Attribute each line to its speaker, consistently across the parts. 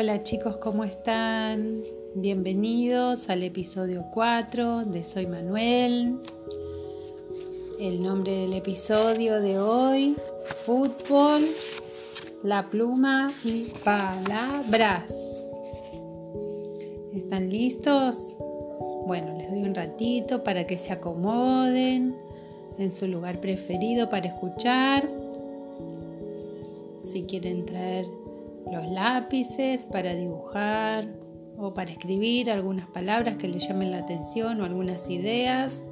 Speaker 1: Hola chicos, ¿cómo están? Bienvenidos al episodio 4 de Soy Manuel. El nombre del episodio de hoy, fútbol, la pluma y palabras. ¿Están listos? Bueno, les doy un ratito para que se acomoden en su lugar preferido para escuchar. Si quieren traer los lápices para dibujar o para escribir algunas palabras que les llamen la atención o algunas ideas.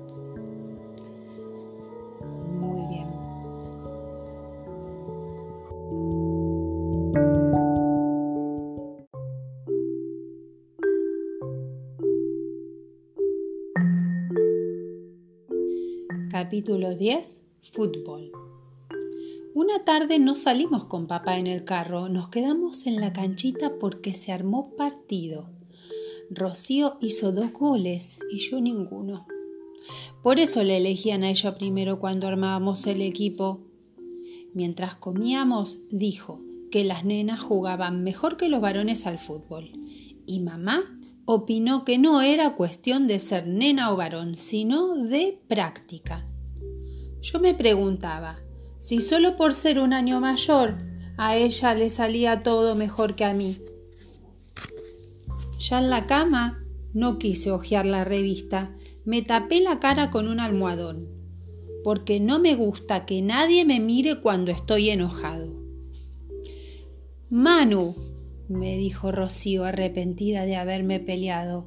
Speaker 1: Muy bien. Capítulo 10. Fútbol. Una tarde no salimos con papá en el carro, nos quedamos en la canchita porque se armó partido. Rocío hizo dos goles y yo ninguno. Por eso le elegían a ella primero cuando armábamos el equipo. Mientras comíamos, dijo que las nenas jugaban mejor que los varones al fútbol. Y mamá opinó que no era cuestión de ser nena o varón, sino de práctica. Yo me preguntaba, si solo por ser un año mayor a ella le salía todo mejor que a mí. Ya en la cama no quise hojear la revista, me tapé la cara con un almohadón, porque no me gusta que nadie me mire cuando estoy enojado. Manu, me dijo Rocío arrepentida de haberme peleado,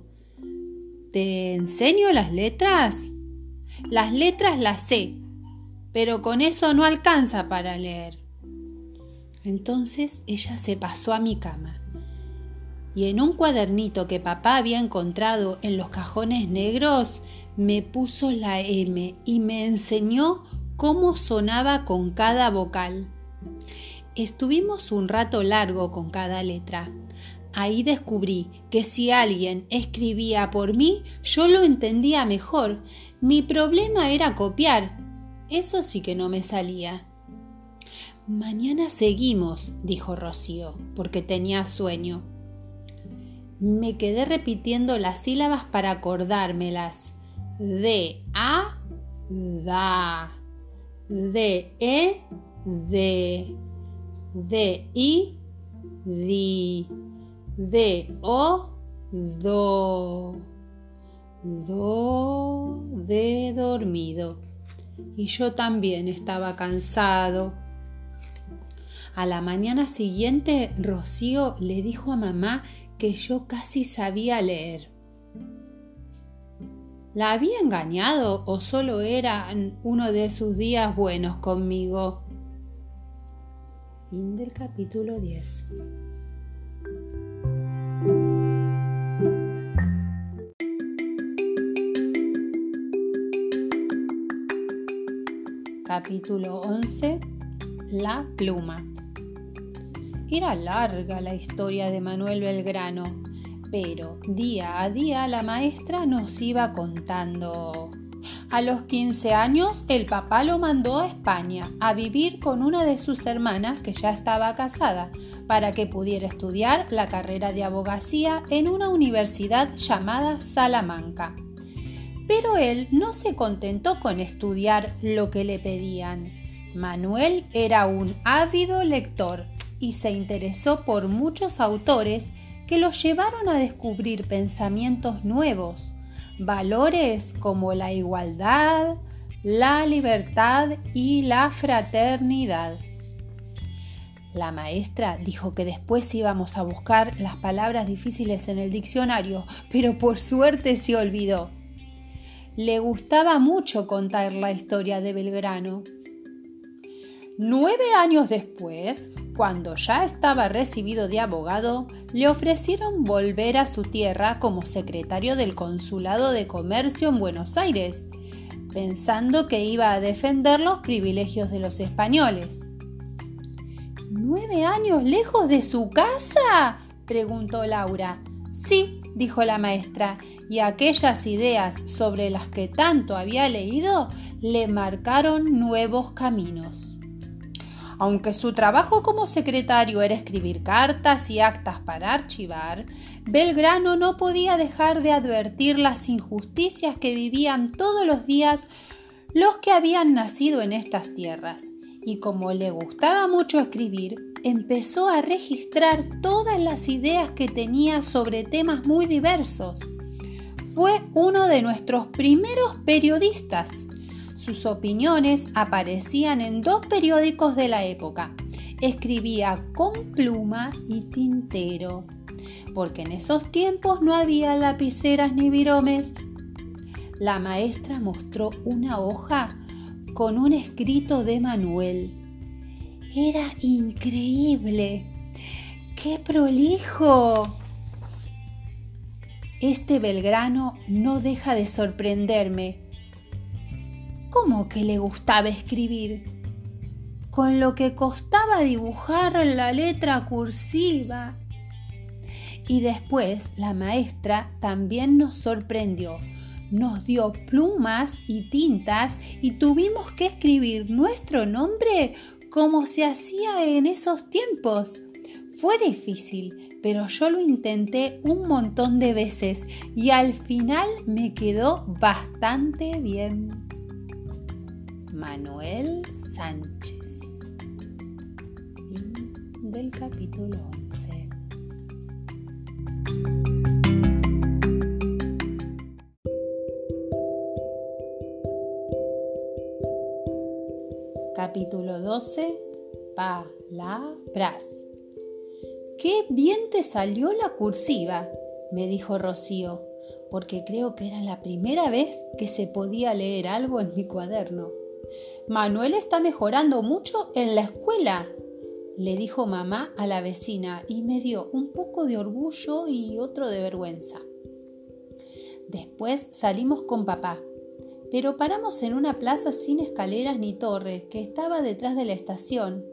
Speaker 1: ¿te enseño las letras? Las letras las sé, pero con eso no alcanza para leer. Entonces ella se pasó a mi cama y en un cuadernito que papá había encontrado en los cajones negros me puso la M y me enseñó cómo sonaba con cada vocal. Estuvimos un rato largo con cada letra. Ahí descubrí que si alguien escribía por mí, yo lo entendía mejor. Mi problema era copiar, eso sí que no me salía. Mañana seguimos, dijo Rocío, porque tenía sueño. Me quedé repitiendo las sílabas para acordármelas. De a da. De e de. De i di. De o do. Do de dormido y yo también estaba cansado. A la mañana siguiente, Rocío le dijo a mamá que yo casi sabía leer. ¿La había engañado o solo era uno de sus días buenos conmigo? Fin del capítulo 10. Capítulo 11 La pluma Era larga la historia de Manuel Belgrano, pero día a día la maestra nos iba contando. A los 15 años el papá lo mandó a España a vivir con una de sus hermanas que ya estaba casada para que pudiera estudiar la carrera de abogacía en una universidad llamada Salamanca. Pero él no se contentó con estudiar lo que le pedían. Manuel era un ávido lector y se interesó por muchos autores que lo llevaron a descubrir pensamientos nuevos, valores como la igualdad, la libertad y la fraternidad. La maestra dijo que después íbamos a buscar las palabras difíciles en el diccionario, pero por suerte se olvidó le gustaba mucho contar la historia de Belgrano. Nueve años después, cuando ya estaba recibido de abogado, le ofrecieron volver a su tierra como secretario del Consulado de Comercio en Buenos Aires, pensando que iba a defender los privilegios de los españoles. ¿Nueve años lejos de su casa? preguntó Laura. Sí, dijo la maestra, y aquellas ideas sobre las que tanto había leído le marcaron nuevos caminos. Aunque su trabajo como secretario era escribir cartas y actas para archivar, Belgrano no podía dejar de advertir las injusticias que vivían todos los días los que habían nacido en estas tierras. Y como le gustaba mucho escribir, empezó a registrar todas las ideas que tenía sobre temas muy diversos. Fue uno de nuestros primeros periodistas sus opiniones aparecían en dos periódicos de la época. Escribía con pluma y tintero, porque en esos tiempos no había lapiceras ni viromes. La maestra mostró una hoja con un escrito de Manuel. Era increíble. ¡Qué prolijo! Este Belgrano no deja de sorprenderme ¿Cómo que le gustaba escribir? Con lo que costaba dibujar la letra cursiva. Y después la maestra también nos sorprendió. Nos dio plumas y tintas y tuvimos que escribir nuestro nombre como se hacía en esos tiempos. Fue difícil, pero yo lo intenté un montón de veces y al final me quedó bastante bien. Manuel Sánchez. del capítulo 11. Capítulo 12. Palabras. ¡Qué bien te salió la cursiva! me dijo Rocío, porque creo que era la primera vez que se podía leer algo en mi cuaderno. Manuel está mejorando mucho en la escuela, le dijo mamá a la vecina y me dio un poco de orgullo y otro de vergüenza. Después salimos con papá, pero paramos en una plaza sin escaleras ni torre que estaba detrás de la estación.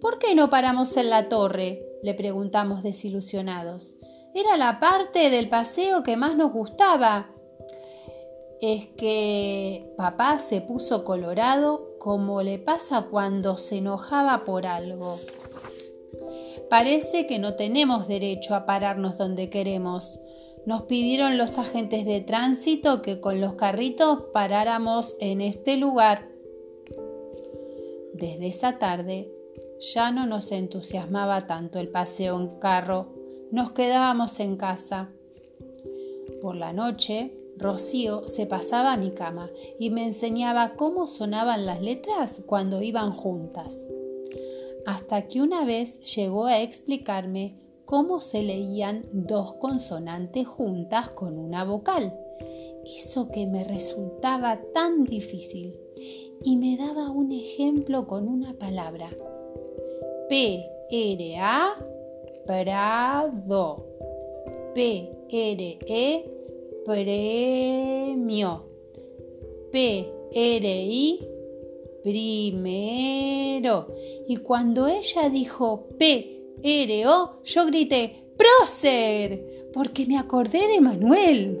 Speaker 1: ¿Por qué no paramos en la torre? le preguntamos desilusionados. Era la parte del paseo que más nos gustaba es que papá se puso colorado como le pasa cuando se enojaba por algo. Parece que no tenemos derecho a pararnos donde queremos. Nos pidieron los agentes de tránsito que con los carritos paráramos en este lugar. Desde esa tarde ya no nos entusiasmaba tanto el paseo en carro. Nos quedábamos en casa. Por la noche Rocío se pasaba a mi cama y me enseñaba cómo sonaban las letras cuando iban juntas. Hasta que una vez llegó a explicarme cómo se leían dos consonantes juntas con una vocal. Eso que me resultaba tan difícil. Y me daba un ejemplo con una palabra. P-R-A, Prado. P-R-E, premio. P-R-I, primero. Y cuando ella dijo P-R-O, yo grité ¡Prócer! Porque me acordé de Manuel.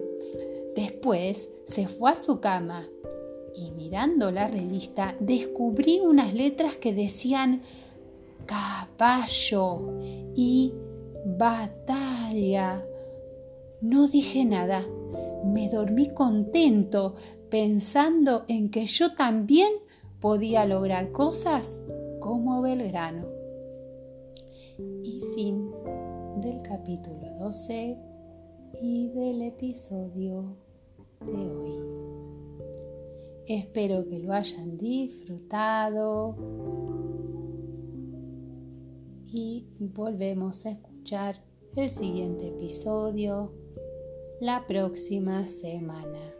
Speaker 1: Después se fue a su cama y mirando la revista descubrí unas letras que decían caballo y batalla. No dije nada me dormí contento pensando en que yo también podía lograr cosas como Belgrano. Fin del capítulo 12 y del episodio de hoy. Espero que lo hayan disfrutado y volvemos a escuchar el siguiente episodio la próxima semana.